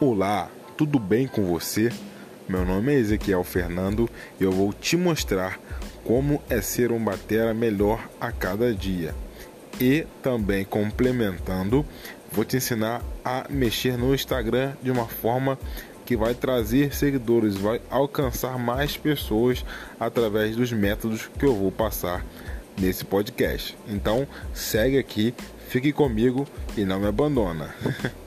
Olá, tudo bem com você? Meu nome é Ezequiel Fernando e eu vou te mostrar como é ser um batera melhor a cada dia. E também complementando, vou te ensinar a mexer no Instagram de uma forma que vai trazer seguidores, vai alcançar mais pessoas através dos métodos que eu vou passar nesse podcast. Então, segue aqui, fique comigo e não me abandona.